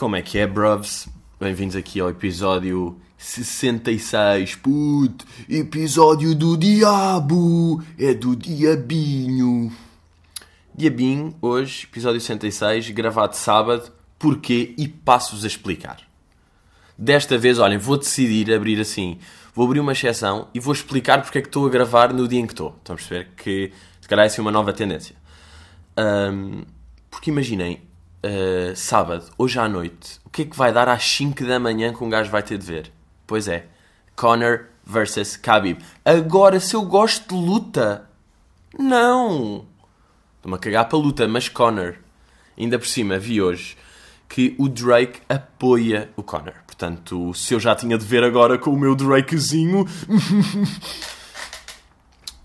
Como é que é, bruvs? Bem-vindos aqui ao episódio 66, puto! Episódio do diabo! É do diabinho! Diabinho, hoje, episódio 66, gravado sábado. Porquê? E passo-vos a explicar. Desta vez, olhem, vou decidir abrir assim. Vou abrir uma exceção e vou explicar porque é que estou a gravar no dia em que estou. Estão a perceber? Que se calhar é assim uma nova tendência. Ahm, porque imaginem, ah, sábado, hoje à noite, o que é que vai dar às 5 da manhã que um gajo vai ter de ver? Pois é, Conor versus Khabib. Agora, se eu gosto de luta, não. Estou-me a cagar para a luta, mas Conor. Ainda por cima, vi hoje que o Drake apoia o Conor. Portanto, se eu já tinha de ver agora com o meu Drakezinho.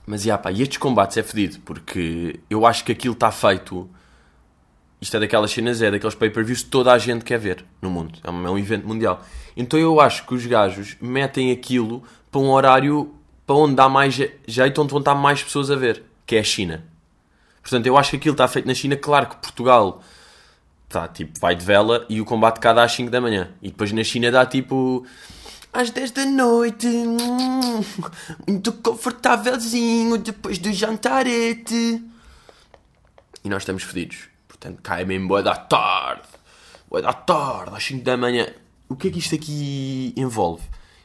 Mas, já, pá, e estes combates é fedido, porque eu acho que aquilo está feito. Isto é daquelas cenas, é daqueles pay-per-views que toda a gente quer ver no mundo. É um, é um evento mundial. Então eu acho que os gajos metem aquilo para um horário para onde dá mais je- jeito, onde vão estar mais pessoas a ver, que é a China. Portanto, eu acho que aquilo está feito na China. Claro que Portugal tá, tipo, vai de vela e o combate cá dá às 5 da manhã. E depois na China dá tipo às 10 da noite, hum, muito confortávelzinho depois do jantarete. E nós estamos fedidos. Portanto, é mesmo boa da tarde. Boa da tarde, às 5 da manhã. O que é que isto aqui envolve?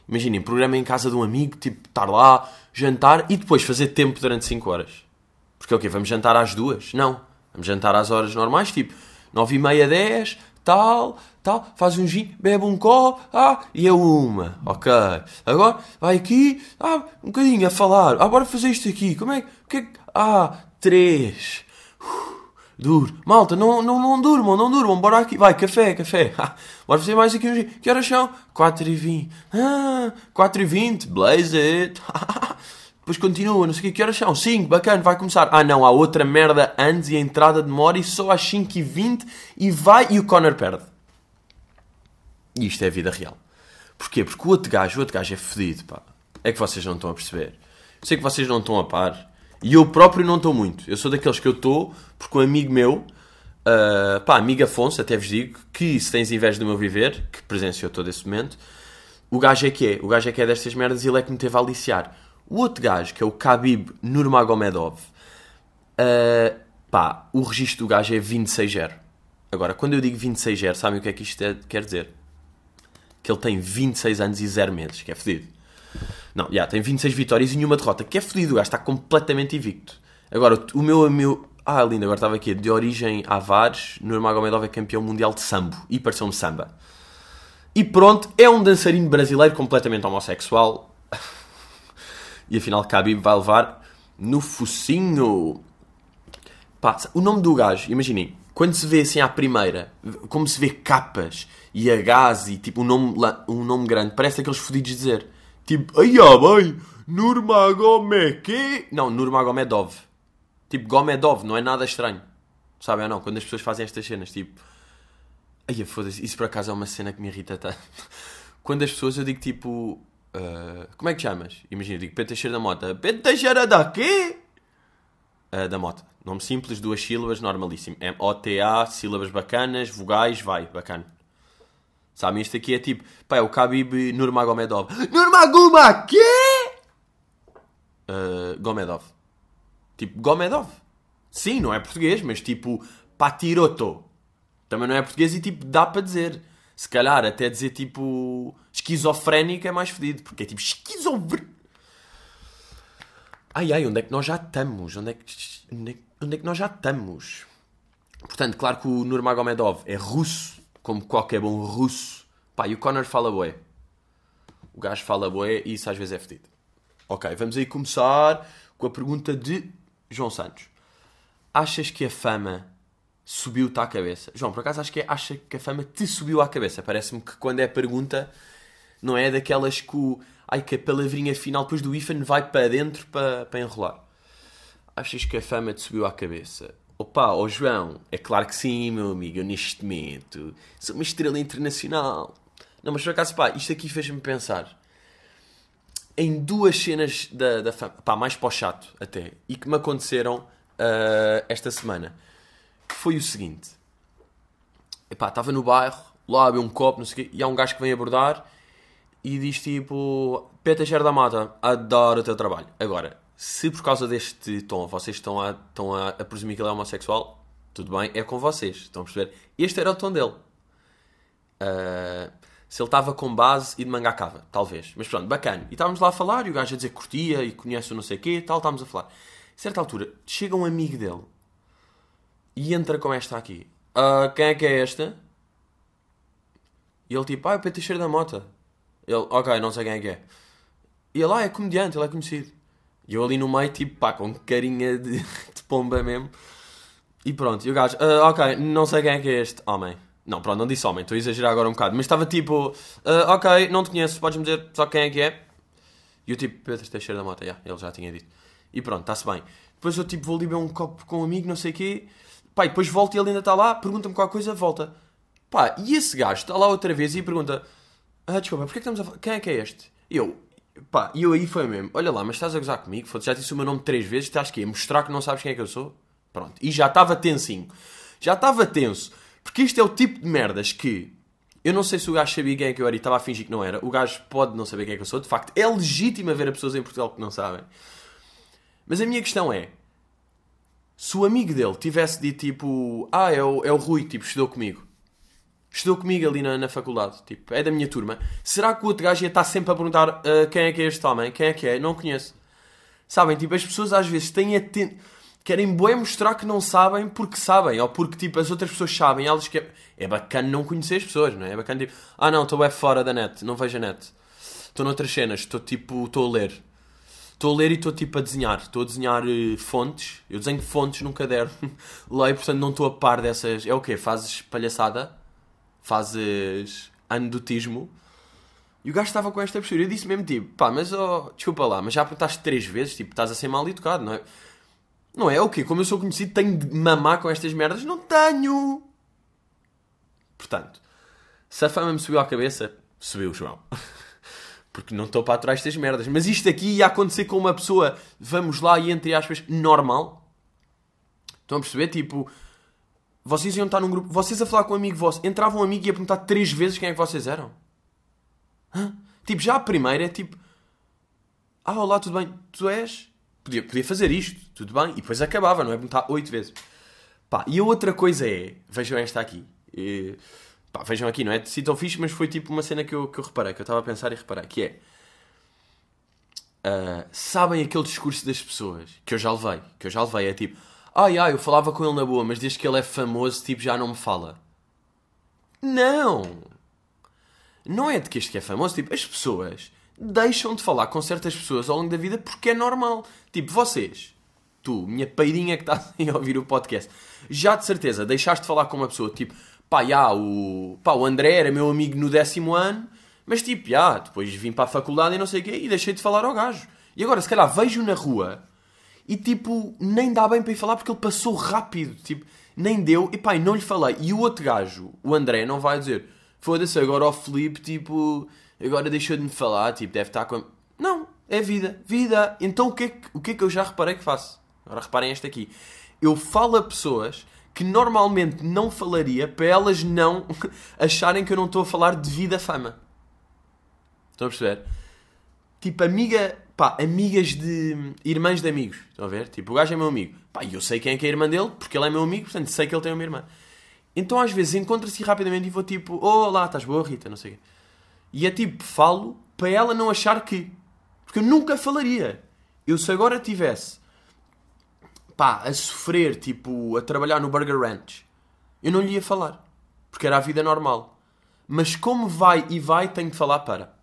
Imaginem, programa em casa de um amigo, tipo, estar lá, jantar e depois fazer tempo durante 5 horas. Porque é o quê? Vamos jantar às duas? Não. Vamos jantar às horas normais, tipo, nove e meia, dez, tal, tal, faz um gin, bebe um copo, ah, e é uma. Ok. Agora, vai aqui, ah, um bocadinho a falar. Ah, bora fazer isto aqui. Como é que... é Ah, três. Duro. Malta, não, não, não durmam, não durmam. Bora aqui. Vai, café, café. Bora fazer mais aqui gin. Que horas são? 4 e 20. Ah, 4 e 20. Blaze it. Depois continua, não sei o que, que horas são? 5, bacana, vai começar. Ah não, há outra merda antes e a entrada demora e só às 5 e 20 e vai e o Connor perde. E isto é a vida real. Porquê? Porque o outro gajo, o outro gajo é fedido, pá. É que vocês não estão a perceber. Sei que vocês não estão a par. E eu próprio não estou muito. Eu sou daqueles que eu estou, porque um amigo meu, ah, pá, amigo Afonso, até vos digo, que se tens inveja do meu viver, que presenciou todo esse momento, o gajo é que é. O gajo é que é destas merdas e ele é que me teve a aliciar. O outro gajo, que é o Khabib Nurmagomedov, ah, pá, o registro do gajo é 26-0. Agora, quando eu digo 26-0, sabem o que é que isto é- quer dizer? Que ele tem 26 anos e 0 meses, que é fedido. Não, já, tem 26 vitórias e nenhuma derrota, que é fedido, o gajo está completamente invicto. Agora, o- meu amigo... Ah, lindo, agora estava aqui. De origem Avares, Nurmagomedov é campeão mundial de sambo. E pareceu-me samba. E pronto, é um dançarino brasileiro completamente homossexual. e afinal, Khabib vai levar no focinho. Pá, o nome do gajo, imaginem, quando se vê assim à primeira, como se vê capas e Hs e tipo um nome, um nome grande, parece aqueles fodidos dizer. Tipo, ai ah, bem, Nurmagomedov. Não, Nurmagomedov. Tipo, Gomedov, não é nada estranho. Sabem ou não? Quando as pessoas fazem estas cenas, tipo. Ai, foda-se, isso por acaso é uma cena que me irrita tanto. Quando as pessoas eu digo tipo. ah, como é que chamas? Imagina, eu digo Pedro Teixeira da Mota. Pedro Teixeira da quê? Ah, da Mota. Nome simples, duas sílabas, normalíssimo. M-O-T-A, sílabas bacanas, vogais, vai, bacana. Sabem, isto aqui é tipo. Pá, é o Khabib Nurmagomedov. Nurmagoma quê? Ah, Gomedov. Tipo, Gomedov. Sim, não é português, mas tipo, Patiroto. Também não é português e tipo, dá para dizer. Se calhar até dizer tipo esquizofrénico é mais fedido, porque é tipo esquizofre... Ai ai, onde é que nós já estamos? Onde é que, onde é, onde é que nós já estamos? Portanto, claro que o Nurmagomedov é russo, como qualquer bom russo. Pá, e o Conor fala bué. O gajo fala bué e isso às vezes é fedido. Ok, vamos aí começar com a pergunta de João Santos. Achas que a fama subiu-te à cabeça? João, por acaso acho que é acha que a fama te subiu à cabeça. Parece-me que quando é pergunta, não é daquelas que o. Ai, que a palavrinha final depois do IFAN vai para dentro para, para enrolar. Achas que a fama te subiu à cabeça? Opa, ó João, é claro que sim, meu amigo, eu neste momento sou uma estrela internacional. Não, mas por acaso, pá, isto aqui fez-me pensar em duas cenas da, da fama, pá, mais para o chato até, e que me aconteceram ah, esta semana. Foi o seguinte: epá, estava no bairro, lá a beber um copo, não sei o quê, e há um gajo que vem abordar e diz tipo: Peta Ger da Mata, adoro o teu trabalho. Agora, se por causa deste tom vocês estão a, estão a, a presumir que ele é homossexual, tudo bem, é com vocês. Estão a perceber? Este era o tom dele. Uh, se ele estava com base e de manga cava, talvez. Mas pronto, bacana. E estávamos lá a falar e o gajo a dizer que curtia e conhece o não sei o quê tal, estávamos a falar. A certa altura, chega um amigo dele e entra com esta aqui. Uh, quem é que é esta? E ele tipo, ah, é o Pedro Teixeira da Mota. Ele, ok, não sei quem é que é. E ele, ah, é comediante, ele é conhecido. E eu ali no meio, tipo, pá, com carinha de, de pomba mesmo. E pronto, e o gajo, uh, ok, não sei quem é que é este homem. Não, pronto, não disse homem, estou a exagerar agora um bocado. Mas estava tipo, uh, ok, não te conheço, podes-me dizer só quem é que é? E eu tipo, Pedro Teixeira da Mota, yeah, ele já tinha dito. E pronto, está-se bem. Depois eu tipo, vou ali beber um copo com um amigo, não sei o quê. Pá, e depois volto e ele ainda está lá, pergunta-me qualquer coisa, volta. Pá, e esse gajo está lá outra vez e pergunta, ah, desculpa, porquê que estamos a falar? Quem é que é este? E eu, pá, e eu aí foi mesmo, olha lá, mas estás a gozar comigo? Foda, já disse o meu nome três vezes, estás aqui a mostrar que não sabes quem é que eu sou? Pronto, e já estava tensinho. Já estava tenso. Porque isto é o tipo de merdas que eu não sei se o gajo sabia quem é que eu era e estava a fingir que não era. O gajo pode não saber quem é que eu sou. De facto, é legítimo haver pessoas em Portugal que não sabem. Mas a minha questão é: se o amigo dele tivesse dito tipo, ah, é o, é o Rui, tipo, estudou comigo. Estudou comigo ali na, na faculdade, tipo, é da minha turma. Será que o outro gajo ia estar sempre a perguntar uh, quem é que é este homem? Quem é que é? Não conheço. Sabem, tipo, as pessoas às vezes têm a ten querem bem mostrar que não sabem porque sabem, ou porque tipo, as outras pessoas sabem, elas que é bacana não conhecer as pessoas, não é? É bacana tipo, ah não, estou é fora da net, não vejo a net. Estou noutras cenas, estou tipo, estou a ler. Estou a ler e estou tipo a desenhar. Estou a desenhar uh, fontes. Eu desenho fontes num caderno. Leio, portanto não estou a par dessas. É o quê? Fazes palhaçada? Fazes anedotismo? E o gajo estava com esta postura. Eu disse mesmo tipo, pá, mas oh, desculpa lá, mas já perguntaste três vezes, tipo, estás a ser mal educado, não é? Não é o quê? Como eu sou conhecido, tenho de mamar com estas merdas? Não tenho! Portanto, se a fama me subiu à cabeça, subiu, João. Porque não estou para aturar estas merdas. Mas isto aqui ia acontecer com uma pessoa, vamos lá, e entre aspas, normal. Estão a perceber? Tipo, vocês iam estar num grupo, vocês a falar com um amigo vosso, entrava um amigo e ia perguntar três vezes quem é que vocês eram. Hã? Tipo, já a primeira é tipo, ah, olá, tudo bem? Tu és? Podia, podia fazer isto, tudo bem, e depois acabava, não é? Perguntar oito vezes. Pá, e a outra coisa é, vejam esta aqui. E, pá, vejam aqui, não é de tão fixe, mas foi tipo uma cena que eu, que eu reparei, que eu estava a pensar e reparar, que é. Uh, sabem aquele discurso das pessoas que eu já levei, que eu já levei, é tipo, ai ai, eu falava com ele na boa, mas desde que ele é famoso, tipo, já não me fala. Não! Não é de que este que é famoso, tipo, as pessoas deixam de falar com certas pessoas ao longo da vida porque é normal. Tipo, vocês, tu, minha peidinha que estás a ouvir o podcast, já de certeza deixaste de falar com uma pessoa, tipo, pá, já, o, pá, o André era meu amigo no décimo ano, mas tipo, já, depois vim para a faculdade e não sei o quê e deixei de falar ao gajo. E agora, se calhar, vejo na rua e tipo, nem dá bem para ir falar porque ele passou rápido, tipo, nem deu, e pá, não lhe falei. E o outro gajo, o André, não vai dizer, foda-se, agora o Felipe, tipo agora deixou de me falar, tipo, deve estar com. Não, é vida, vida. Então o que é que, o que, é que eu já reparei que faço? Agora reparem este aqui. Eu falo a pessoas que normalmente não falaria para elas não acharem que eu não estou a falar de vida fama. Estão a perceber? Tipo, amiga, pá, amigas de. irmãs de amigos. Estão a ver? Tipo, o gajo é meu amigo. Pá, e eu sei quem é que é a irmã dele, porque ele é meu amigo, portanto sei que ele tem uma irmã. Então às vezes encontra-se rapidamente e vou tipo, oh, olá, estás boa, Rita? Não sei o quê. E é tipo, falo para ela não achar que. Porque eu nunca falaria. Eu se agora tivesse pá, a sofrer, tipo, a trabalhar no Burger Ranch, eu não lhe ia falar. Porque era a vida normal. Mas como vai e vai, tenho de falar para.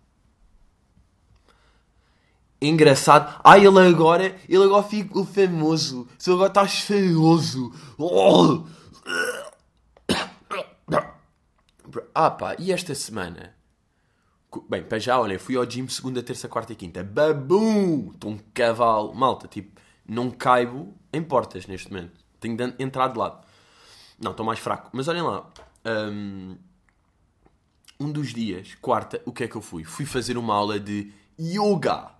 Engraçado. Ah, ele agora, ele agora fica famoso. Se agora estás famoso. Oh! Ah pá, e esta semana? Bem, para já, olha, fui ao gym segunda, terça, quarta e quinta. Babum! Estou um cavalo. Malta, tipo, não caibo em portas neste momento. Tenho de entrar de lado. Não, estou mais fraco. Mas olhem lá. Um, um dos dias, quarta, o que é que eu fui? Fui fazer uma aula de yoga.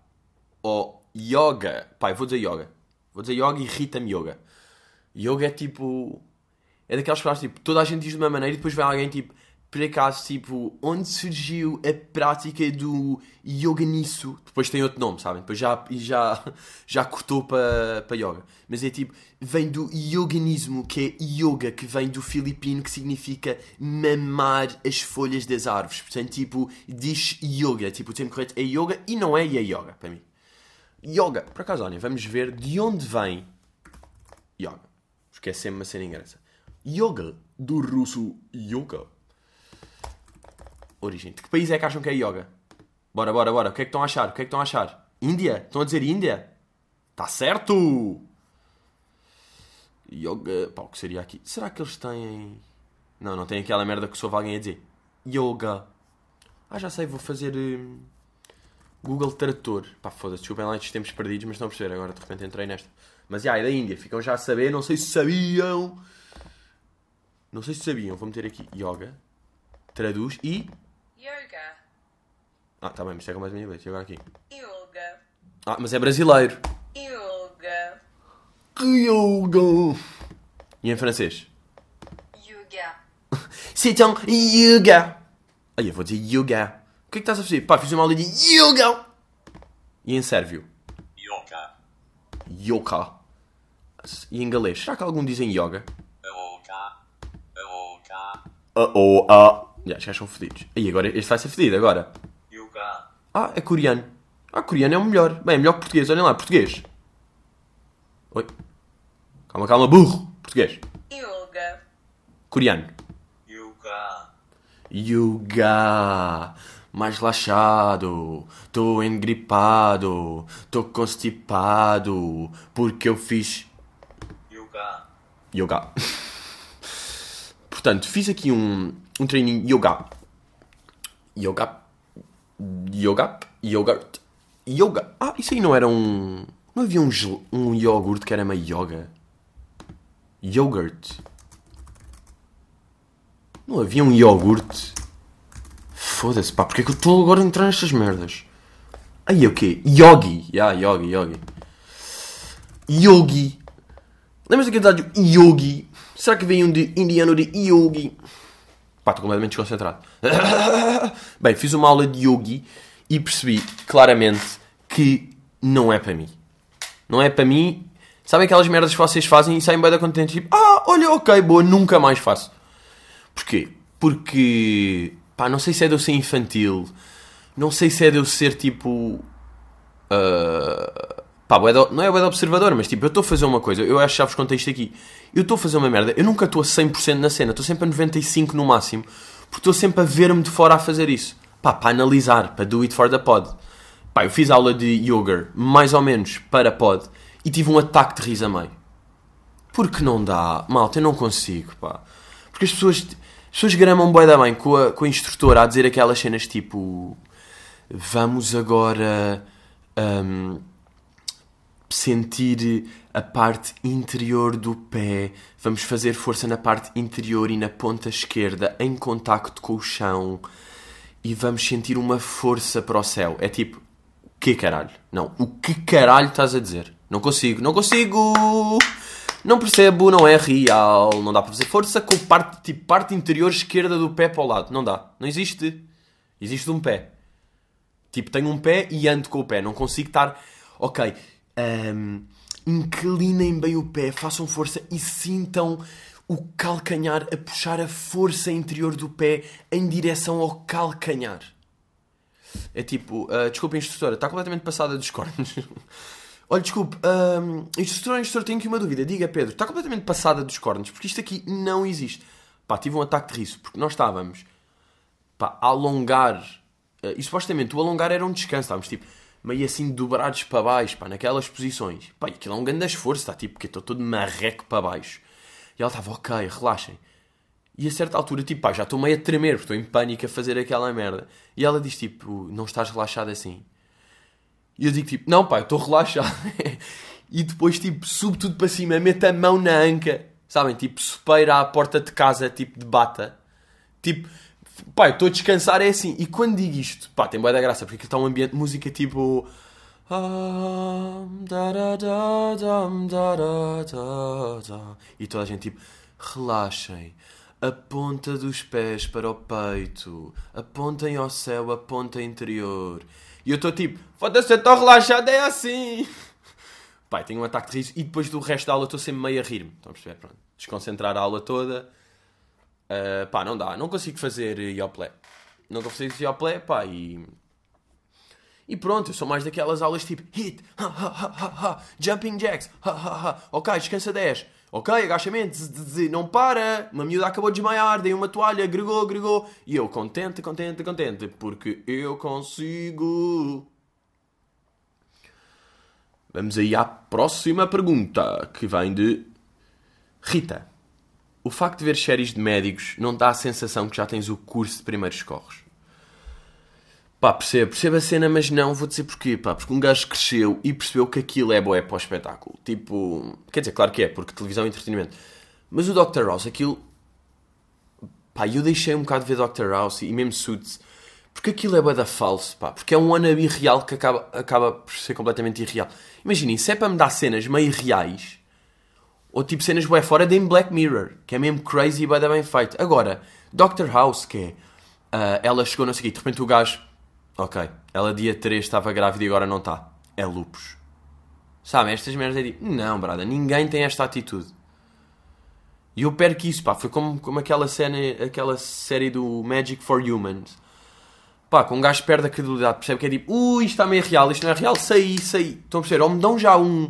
Ou yoga. Pai, vou dizer yoga. Vou dizer yoga e irrita-me yoga. Yoga é tipo. É daquelas palavras tipo, toda a gente diz de uma maneira e depois vem alguém tipo por acaso, tipo, onde surgiu a prática do yoga nisso? Depois tem outro nome, sabem? Depois já, já, já cortou para pa yoga. Mas é tipo, vem do yoganismo, que é yoga, que vem do filipino, que significa mamar as folhas das árvores. Portanto, tipo, diz yoga. Tipo, o termo correto é yoga e não é é yoga, para mim. Yoga. Por acaso, olha, vamos ver de onde vem yoga. Porque é sempre uma cena engraçada. Yoga, do russo yoga origem. De que país é que acham que é yoga? Bora, bora, bora. O que é que estão a achar? O que é que estão a achar? Índia? Estão a dizer Índia? Está certo! Yoga. Pá, o que seria aqui? Será que eles têm. Não, não tem aquela merda que soube alguém a dizer. Yoga. Ah, já sei, vou fazer. Hum, Google Tradutor. Pá, foda-se, desculpem lá estes tempos perdidos, mas a perceber. Agora de repente entrei nesta. Mas já, é da Índia. Ficam já a saber. Não sei se sabiam. Não sei se sabiam. Vou meter aqui yoga. Traduz e. Yoga. Ah, tá bem, mas chega mais inglês. E agora aqui. Yoga. Ah, mas é brasileiro. Yoga. Yoga. E em francês? Yoga. C'est un yoga. Aí eu vou dizer yoga. O que é que estás a fazer? Pá, fiz uma aula de yoga. E em sérvio? Yoga. Yoga. E em galês? Será que algum dizem yoga? Yoga. Yoga. Ah, oh, ah. Já, os gajos são fedidos. Aí agora, este vai ser fedido agora. Yoga. Ah, é coreano. Ah, coreano é o melhor. Bem, é melhor que português. Olhem lá, português. Oi. Calma, calma, burro. Português. Yoga. Coreano. Yoga. Yoga. Mais relaxado. Tô engripado. Tô constipado. Porque eu fiz Yoga. yoga. Portanto, fiz aqui um, um treininho yoga. Yoga. Yoga. Yogurt. Yoga. Ah, isso aí não era um. Não havia um, gel- um iogurte que era meio yoga? Yogurt. Não havia um iogurte. Foda-se, pá, porque é que eu estou agora a entrar nestas merdas? Aí o quê? Yogi. Ya, yogi, yogi. Yogi. Lembras daquele dádio Yogi? Será que vem um de indiano de Yogi? Pá, estou completamente desconcentrado. Bem, fiz uma aula de Yogi e percebi claramente que não é para mim. Não é para mim. Sabem aquelas merdas que vocês fazem e saem bem da contente tipo, ah, olha, ok, boa, nunca mais faço. Porquê? Porque, pá, não sei se é de eu ser infantil, não sei se é de eu ser tipo. ah, pá, não é de observador, mas tipo, eu estou a fazer uma coisa, eu acho que já vos contei isto aqui. Eu estou a fazer uma merda, eu nunca estou a 100% na cena, estou sempre a 95% no máximo, porque estou sempre a ver-me de fora a fazer isso. Pá, para analisar, para do it for the pod. Pá, eu fiz aula de yoga, mais ou menos, para pod, e tive um ataque de riso a meio. Porque não dá, malta, eu não consigo, pá. Porque as pessoas, as pessoas gramam bué da bem com a, com a instrutora a dizer aquelas cenas tipo... Vamos agora hum, sentir a parte interior do pé. Vamos fazer força na parte interior e na ponta esquerda em contacto com o chão. E vamos sentir uma força para o céu. É tipo, que caralho? Não, o que caralho estás a dizer? Não consigo, não consigo! Não percebo, não é real. Não dá para fazer força com parte, tipo, parte interior esquerda do pé para o lado. Não dá. Não existe. Existe um pé. Tipo, tenho um pé e ando com o pé. Não consigo estar. Ok. hum, inclinem bem o pé, façam força e sintam o calcanhar a puxar a força interior do pé em direção ao calcanhar. É tipo, ah, desculpa, instrutora, está completamente passada dos cornos. Olha, desculpe, hum, instrutora, instrutora, tenho aqui uma dúvida. Diga, Pedro, está completamente passada dos cornos, porque isto aqui não existe. Pá, tive um ataque de riso, porque nós estávamos pá, a alongar. eh, e supostamente o alongar era um descanso, estávamos tipo meio assim dobrados para baixo, pá, naquelas posições. Pá, e aquilo é um grande esforço, está tipo, porque estou todo marreco para baixo. E ela estava, ok, relaxem. E a certa altura, tipo, pá, já estou meio a tremer, porque estou em pânico a fazer aquela merda. E ela diz, tipo, não estás relaxado assim. E eu digo, tipo, não, pá, eu estou relaxado. e depois, tipo, subo tudo para cima, meto a mão na anca, sabem? Tipo, sopeira à porta de casa, tipo, de bata. Tipo, pá, eu estou a descansar, é assim. E quando digo isto, pá, tem boa da graça, porque aquilo está um ambiente de música tipo. E toda a gente tipo, relaxem, A ponta dos pés para o peito. Apontem ao céu, a ponta interior. E eu estou tipo, foda-se, eu estou relaxado, é assim. Pai, tenho um ataque de riso e depois do resto da aula estou sempre meio a rir-me. Estão a perceber? Pronto. Desconcentrar a aula toda. Ah, pá, não dá. Não consigo fazer yoplé. Não consigo fazer yoplé, pá, e... E pronto, eu sou mais daquelas aulas tipo hit, ha, ha, ha, ha, ha, jumping jacks, ha, ha, ha. ok, descansa 10, ok, agachamento, z, z, z, não para, uma miúda acabou de desmaiar, dei uma toalha, agregou, agregou, e eu contente, contente, contente, porque eu consigo. Vamos aí à próxima pergunta, que vem de Rita. O facto de ver séries de médicos não dá a sensação que já tens o curso de primeiros socorros? Pá, percebo, percebo a cena, mas não, vou dizer porquê, pá, porque um gajo cresceu e percebeu que aquilo é boé para o espetáculo. Tipo, quer dizer, claro que é, porque televisão é entretenimento. Mas o Dr. House, aquilo. Pá, eu deixei um bocado de ver Dr. House e mesmo Suits, porque aquilo é da falso, pá, porque é um wannabe real que acaba, acaba por ser completamente irreal. Imaginem, se é para me dar cenas meio reais, ou tipo cenas bué fora, de Black Mirror, que é mesmo crazy e da bem feito. Agora, Dr. House, que é. ah, ela chegou, não sei o quê, de repente o gajo. Ok, ela dia 3 estava grávida e agora não está. É lupus. Sabe, estas merdas é tipo, não, brada, ninguém tem esta atitude. E eu perco isso, pá, foi como, como aquela, cena, aquela série do Magic for Humans. Pá, com um gajo perde a credibilidade, percebe que é tipo, ui, isto está meio real, isto não é real, saí, saí. Estão a perceber? Ou me dão já um,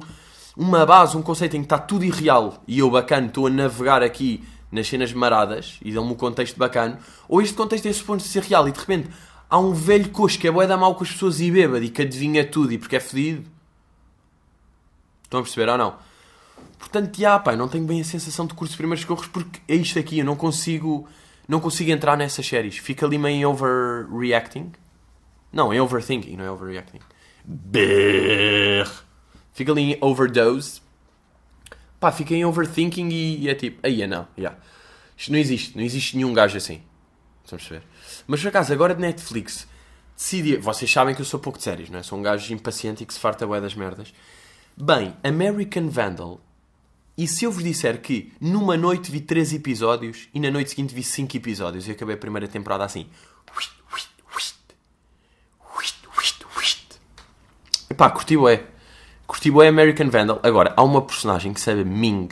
uma base, um conceito em que está tudo irreal e eu, bacana, estou a navegar aqui nas cenas maradas e dão-me um contexto bacana, ou este contexto é suposto ser real e de repente há um velho coxo que é bué da mal com as pessoas e bêbado e que adivinha tudo e porque é fedido. Estão a perceber ou não? Portanto, já, pá, não tenho bem a sensação de curso de primeiros socorros porque é isto aqui, eu não consigo, não consigo entrar nessas séries. Fica ali meio em overreacting. Não, em overthinking, não é overreacting. Brrr. Fica ali em overdose. Pá, fica em overthinking e, e é tipo, aí é não, já. Isto não existe, não existe nenhum gajo assim. Estão a perceber? Mas por acaso, agora de Netflix, decidi. Vocês sabem que eu sou pouco de séries, não é? Sou um gajo impaciente e que se farta bué das merdas. Bem, American Vandal. E se eu vos disser que numa noite vi 3 episódios e na noite seguinte vi 5 episódios e acabei a primeira temporada assim. Epá, curti bué. Curti bué American Vandal. Agora, há uma personagem que chama Ming.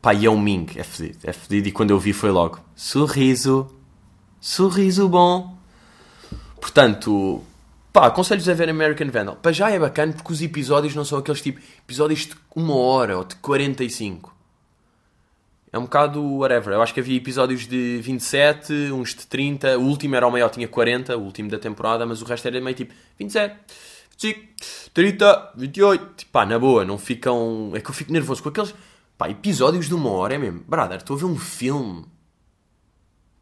Pá, e é Ming. É fedido. É fedido e quando eu vi foi logo. Sorriso. Sorriso bom. Portanto, pá, aconselho-vos a ver American Vandal. Para já é bacana porque os episódios não são aqueles tipo episódios de uma hora ou de 45. É um bocado whatever. Eu acho que havia episódios de 27, uns de 30. O último era o maior, tinha 40, o último da temporada, mas o resto era meio tipo 27, 25, 30, 28. Pá, na boa, não ficam. É que eu fico nervoso com aqueles. Pá, episódios de uma hora é mesmo. Brother, estou a ver um filme.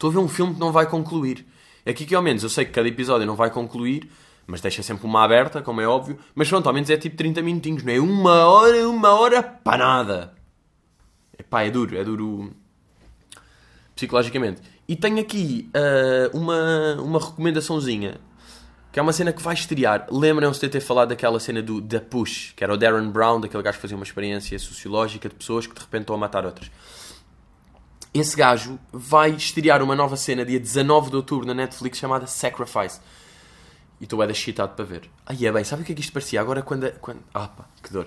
Estou a ver um filme que não vai concluir. Aqui que ao menos eu sei que cada episódio não vai concluir, mas deixa sempre uma aberta, como é óbvio. Mas pronto, ao menos é tipo 30 minutinhos, não é? Uma hora, uma hora para nada. Epá, é duro, é duro psicologicamente. E tenho aqui ah, uma, uma recomendaçãozinha, que é uma cena que vai estrear. Lembram-se de ter falado daquela cena do The Push, que era o Darren Brown, daquele gajo que fazia uma experiência sociológica de pessoas que de repente estão a matar outras. Esse gajo vai estrear uma nova cena dia 19 de outubro na Netflix chamada Sacrifice. E estou bem excitado para ver. Aí é bem, sabe o que é que isto parecia? Agora quando... quando... Ah pá, que dor.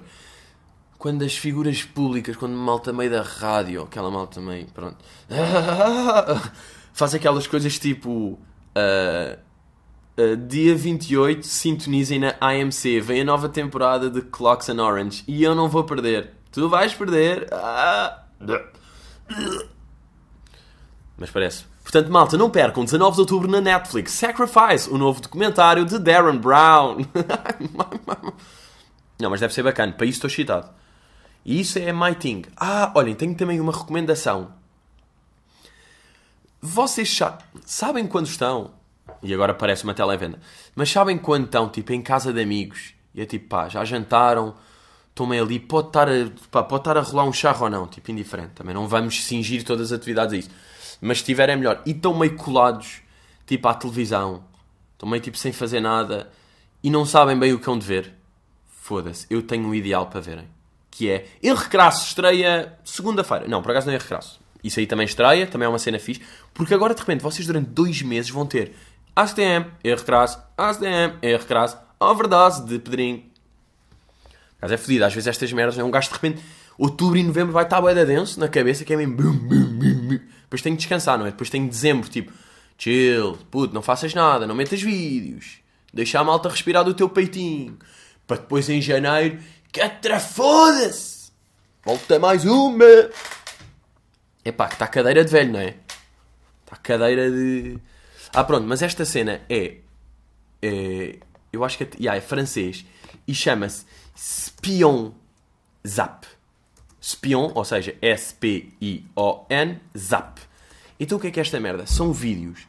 Quando as figuras públicas, quando malta meio da rádio, aquela malta meio, pronto, faz aquelas coisas tipo, ah, ah, dia 28, sintonizem na AMC, vem a nova temporada de Clocks and Orange, e eu não vou perder. Tu vais perder. Ah. Mas parece. Portanto, malta, não percam, 19 de outubro na Netflix, Sacrifice, o novo documentário de Darren Brown. não, mas deve ser bacana, para isso estou excitado. E isso é my thing. Ah, olhem, tenho também uma recomendação. Vocês sa- sabem quando estão, e agora parece uma televenda, mas sabem quando estão, tipo, em casa de amigos, e é tipo, pá, já jantaram, meio ali, pode estar, a, pá, pode estar a rolar um charro ou não, tipo, indiferente, também não vamos cingir todas as atividades a isso. Mas se tiver é melhor. E estão meio colados, tipo, à televisão, estão meio, tipo, sem fazer nada, e não sabem bem o que hão de ver. Foda-se, eu tenho um ideal para verem. Que é, em Recraço estreia segunda-feira. Não, por acaso não é Recraço. Isso aí também estreia, também é uma cena fixe. Porque agora, de repente, vocês durante dois meses vão ter ASTM, erro crasso, ASTM, erro crasso, overdose de Pedrinho. Mas é fodido, às vezes estas merdas, é um gajo de repente, outubro e novembro vai estar bué da denso na cabeça, que é mesmo bum, bum, bum. Depois tenho que descansar, não é? Depois tenho dezembro, tipo, chill, puto, não faças nada, não metas vídeos, deixa a malta respirar do teu peitinho, para depois em janeiro, catra foda-se, volta mais uma. Epá, que está cadeira de velho, não é? Está cadeira de. Ah, pronto, mas esta cena é. é eu acho que é, yeah, é francês e chama-se Spion Zap. Spion, ou seja, S-P-I-O-N, Zap. Então o que é que é esta merda? São vídeos.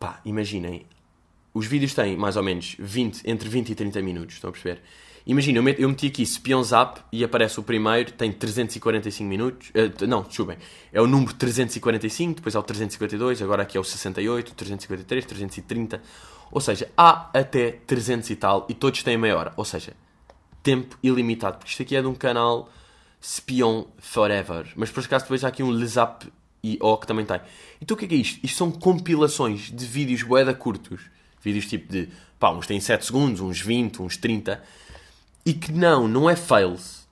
Pá, imaginem. Os vídeos têm mais ou menos 20, entre 20 e 30 minutos, estão a perceber? Imagina, eu, eu meti aqui Spion Zap e aparece o primeiro, tem 345 minutos. eh, não, desculpem. É o número 345, depois é o 352, agora aqui é o 68, 353, 330. Ou seja, há até 300 e tal e todos têm meia hora. Ou seja, tempo ilimitado. Porque isto aqui é de um canal Spion Forever. Mas por acaso depois há aqui um Lezap e O que também tem. Então o que é que é isto? Isto são compilações de vídeos boeda curtos. Vídeos tipo de, pá, uns têm 7 segundos, uns 20, uns 30. E que não, não é fails.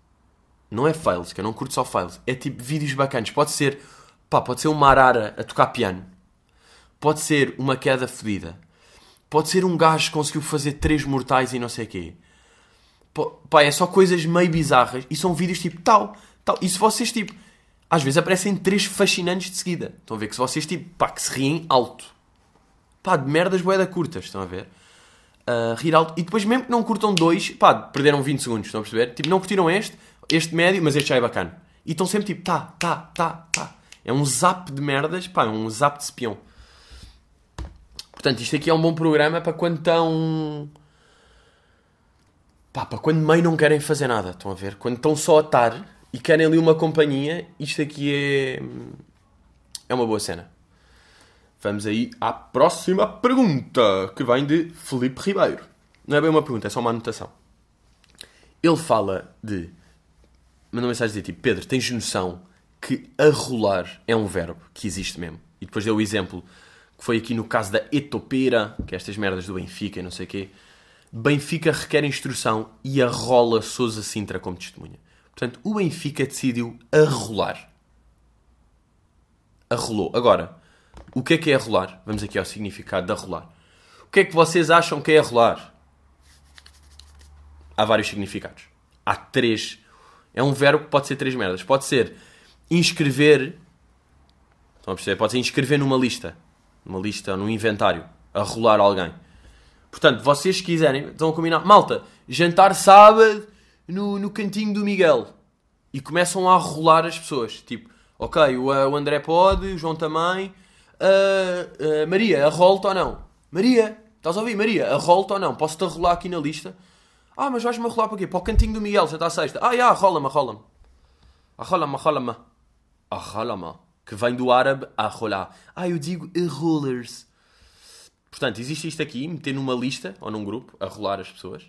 Não é fails, que eu não curto só fails. É tipo vídeos bacanas. Pode ser, pá, pode ser uma arara a tocar piano. Pode ser uma queda fedida. Pode ser um gajo que conseguiu fazer três mortais e não sei o quê. Pá, é só coisas meio bizarras e são vídeos tipo tal, tal. E se vocês tipo, às vezes aparecem três fascinantes de seguida. Estão a ver que se vocês tipo, pá, que se riem alto. Pá, de merdas boeda curtas, estão a ver? Ah, rir alto. E depois mesmo que não curtam dois, pá, perderam 20 segundos, estão a perceber? Tipo, não curtiram este, este médio, mas este já é bacana. E estão sempre tipo, tá, tá, tá, tá. É um zap de merdas, pá, é um zap de espião. Portanto, isto aqui é um bom programa para quando estão. Pá, para quando meio não querem fazer nada, estão a ver? Quando estão só a estar e querem ali uma companhia, isto aqui é. É uma boa cena. Vamos aí à próxima pergunta, que vem de Felipe Ribeiro. Não é bem uma pergunta, é só uma anotação. Ele fala de. Mandou uma mensagem dizer tipo: Pedro, tens noção que arrolar é um verbo que existe mesmo? E depois deu o exemplo que foi aqui no caso da Etopeira, que é estas merdas do Benfica e não sei o quê. Benfica requer instrução e arrola Sousa Sintra como testemunha. Portanto, o Benfica decidiu arrolar. Arrolou. Agora, o que é que é arrolar? Vamos aqui ao significado de arrolar. O que é que vocês acham que é arrolar? Há vários significados. Há três. É um verbo que pode ser três merdas. Pode ser inscrever. Estão a perceber? Pode ser inscrever numa lista. Numa lista, num inventário. Arrolar alguém. Portanto, vocês se quiserem, estão a combinar. Malta, jantar sábado no, no cantinho do Miguel. E começam a arrolar as pessoas. Tipo, ok, o, uh, o André pode, o João também. Uh, uh, Maria, arrola-te ou não? Maria, estás a ouvir? Maria, arrola-te ou não? Posso-te arrolar aqui na lista? Ah, mas vais-me arrolar para quê? Para o cantinho do Miguel, já está a sexta. Ah, já, arrola-me, arrola-me. Arrola-me, arrola-me. Arrola-me. Que vem do árabe arrolar. Ah, eu digo rollers. Portanto, existe isto aqui, meter numa lista ou num grupo, a rolar as pessoas.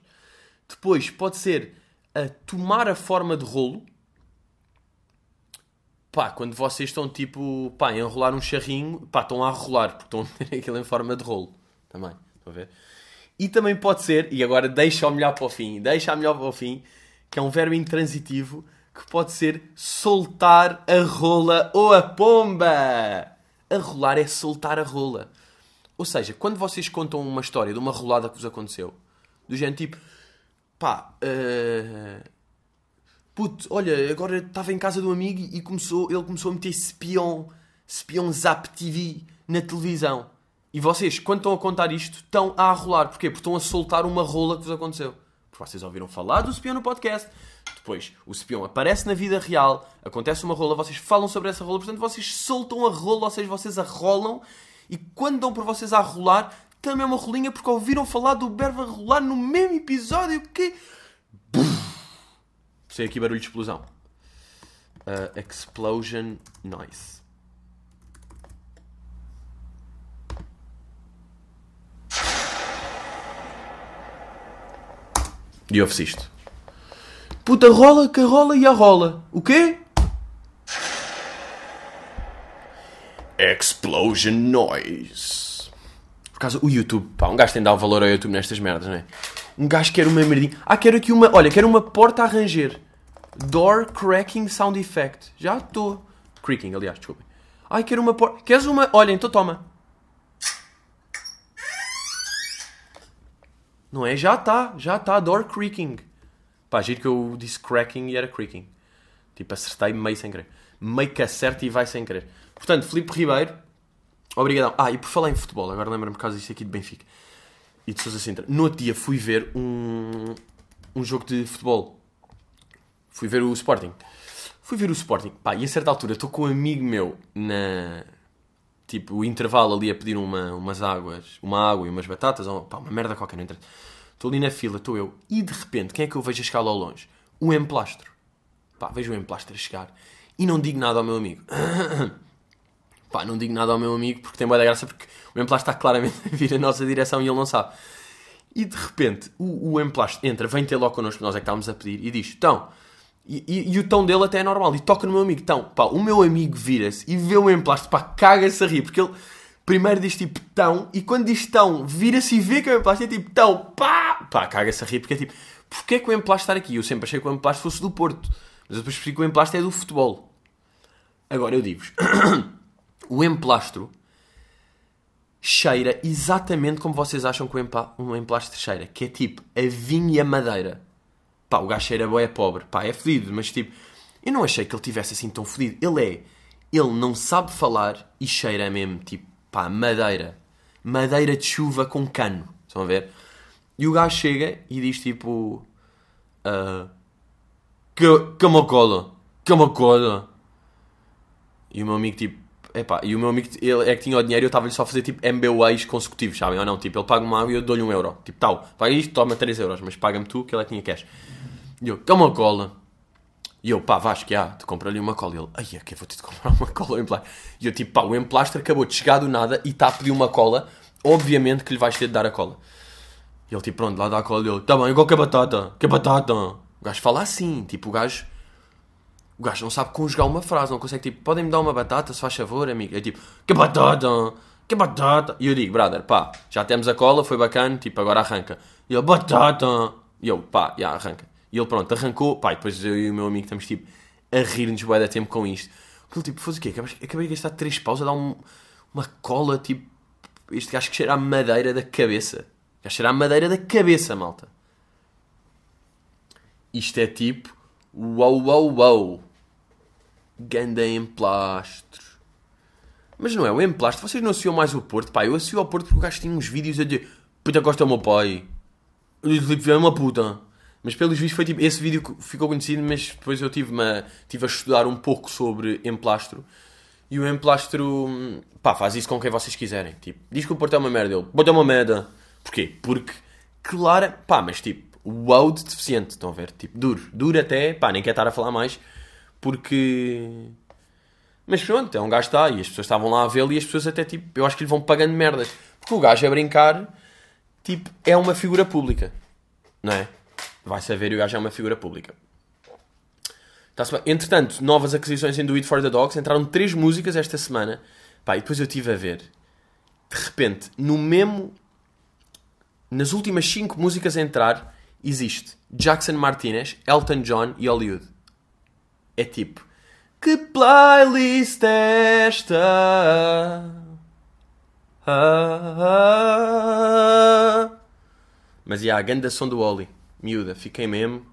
Depois pode ser a tomar a forma de rolo. Pá, quando vocês estão tipo, pá, a enrolar um charrinho, pá, estão a rolar, porque estão a ter aquilo em forma de rolo. Também, estão a ver? E também pode ser, e agora deixa o melhor para o fim, deixa a melhor para o fim, que é um verbo intransitivo que pode ser soltar a rola ou a pomba. A rolar é soltar a rola. Ou seja, quando vocês contam uma história de uma rolada que vos aconteceu, do género tipo, pá, uh... puto, olha, agora estava em casa de um amigo e começou, ele começou a meter espião, espião Zap TV na televisão. E vocês, quando estão a contar isto, estão a rolar. Porquê? Porque estão a soltar uma rola que vos aconteceu. Porque vocês ouviram falar do espião no podcast. Depois, o espião aparece na vida real, acontece uma rola, vocês falam sobre essa rola, portanto, vocês soltam a rola, ou seja, vocês a rolam e quando dão por vocês a rolar, também é uma rolinha porque ouviram falar do verbo a rolar no mesmo episódio que. Sei aqui barulho de explosão. Uh, explosion noise. E ouve-se isto. Puta rola, que rola e a rola. O quê? Explosion Noise. Por causa o YouTube, pá, um gajo tem de dar valor ao YouTube nestas merdas, não é? Um gajo quer uma merdinha. Ah, quero aqui uma. Olha, quero uma porta a ranger. Door cracking sound effect. Já estou. Creaking, aliás, desculpem. Ai, quero uma porta. Queres uma? Olha, então toma. Não é? Já está, já está. Door creaking. Pá, giro que eu disse cracking e era creaking. Tipo, acertei meio sem querer. Meio que acerta e vai sem querer. Portanto, Filipe Ribeiro, obrigadão. Ah, e por falar em futebol, agora lembro-me por causa disto aqui de Benfica e de Sousa Sintra. No outro dia fui ver um, um jogo de futebol. Fui ver o Sporting. Fui ver o Sporting. Pá, e a certa altura estou com um amigo meu na. Tipo, o intervalo ali a pedir uma, umas águas, uma água e umas batatas, ou pá, uma merda qualquer, não interessa. Estou ali na fila, estou eu, e de repente, quem é que eu vejo a chegar lá ao longe? O emplastro. Pá, vejo o emplastro a chegar e não digo nada ao meu amigo. Pá, não digo nada ao meu amigo porque tem boa da graça porque o emplastro está claramente a vir a nossa direção e ele não sabe. E de repente o, o emplastro entra, vem ter logo connosco, nós é que estávamos a pedir, e diz: Então. E, e, e o tom dele até é normal, e toca no meu amigo. Então, pá, o meu amigo vira-se e vê o emplastro, pá, caga-se a rir, porque ele primeiro diz tipo tão, e quando diz tão, vira-se e vê que o emplastro é tipo tão, pá, pá, caga-se a rir, porque é tipo, porquê que o emplastro está aqui? Eu sempre achei que o emplastro fosse do Porto, mas eu depois percebi que o emplastro é do futebol. Agora eu digo-vos, o emplastro cheira exatamente como vocês acham que um emplastro cheira, que é tipo a vinho e a madeira. Pá, o gajo cheira boé pobre. Pá, é fedido, mas tipo, eu não achei que ele tivesse assim tão fedido. Ele é, ele não sabe falar e cheira mesmo, tipo, pá, madeira. Madeira de chuva com cano. Estão a ver? E o gajo chega e diz tipo, uh, que, que uma cola, que uma cola. E o meu amigo tipo, epá, e o meu amigo ele é que tinha o dinheiro e eu estava-lhe só a fazer tipo MBAs consecutivos, sabem? Ou não? Tipo, ele paga uma água e eu dou-lhe um euro. Tipo, tal, paga isto, toma 3 euros, mas paga-me tu que ele é que tinha cash. E eu, que uma cola. E eu, pá, Vasco, que há, te compro-lhe uma cola. E ele, ai, é que eu vou-te comprar uma cola em plástico. E eu, tipo, pá, o emplastro acabou de chegar do nada e está a pedir uma cola. Obviamente que lhe vais ter de dar a cola. E ele, tipo, pronto, lá dá a cola. E eu, tá bem, igual que a batata, que a batata. O gajo fala assim, tipo, o gajo. O gajo não sabe conjugar uma frase, não consegue, tipo, podem-me dar uma batata, se faz favor, amigo. É tipo, que batata, que batata. E eu digo, brother, pá, já temos a cola, foi bacana, tipo, agora arranca. E ele, batata. E eu, pá, já arranca. E ele, pronto, arrancou. Pá, e depois eu e o meu amigo estamos, tipo, a rir-nos bué da tempo com isto. Ele, tipo, fosse o quê? Acabei, acabei de gastar três paus a dar um, uma cola, tipo... Este gajo que cheira a madeira da cabeça. Gajo cheira a madeira da cabeça, malta. Isto é tipo... Uau, uau, uau. Ganda emplastro. Mas não é o emplastro. Vocês não associam mais o Porto? Pá, eu associo ao Porto porque o gajo tinha uns vídeos a dizer... Puta Costa é o meu pai. O Filipe é uma puta. Mas pelos vistos foi tipo, esse vídeo ficou conhecido, mas depois eu tive, uma, tive a estudar um pouco sobre emplastro. E o emplastro, pá, faz isso com quem vocês quiserem. Tipo, diz que o Porto é uma merda. Ele, Porto é uma merda. Porquê? Porque, claro, pá, mas tipo, wow de deficiente, estão a ver? Tipo, duro. Duro até, pá, nem quero estar a falar mais. Porque... Mas pronto, é um gajo está e as pessoas estavam lá a vê-lo e as pessoas até, tipo, eu acho que lhe vão pagando merdas. Porque o gajo a brincar, tipo, é uma figura pública. Não é? Vai saber e o gajo é uma figura pública. Entretanto, novas aquisições em Do It For The Dogs. Entraram três músicas esta semana. Pá, e depois eu estive a ver. De repente, no mesmo... Nas últimas cinco músicas a entrar, existe Jackson Martinez, Elton John e Hollywood. É tipo... Que playlist é esta? Ah, ah. Mas e yeah, a grande som do Oli. Miúda, fiquei mesmo.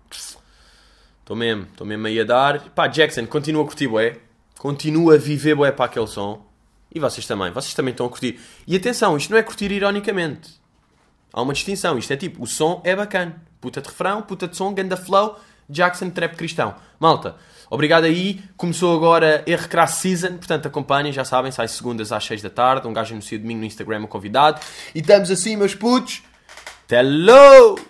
Estou mesmo, estou mesmo aí a dar. Pá, Jackson, continua a curtir bué. Continua a viver bué para aquele som. E vocês também, vocês também estão a curtir. E atenção, isto não é curtir ironicamente. Há uma distinção. Isto é tipo, o som é bacana. Puta de refrão, puta de som, ganda flow, Jackson Trap Cristão. Malta, obrigado aí. Começou agora a Season, portanto acompanhem, já sabem, sai segundas às 6 da tarde. Um gajo anuncia domingo no Instagram, o convidado. E estamos assim, meus putos. Hello!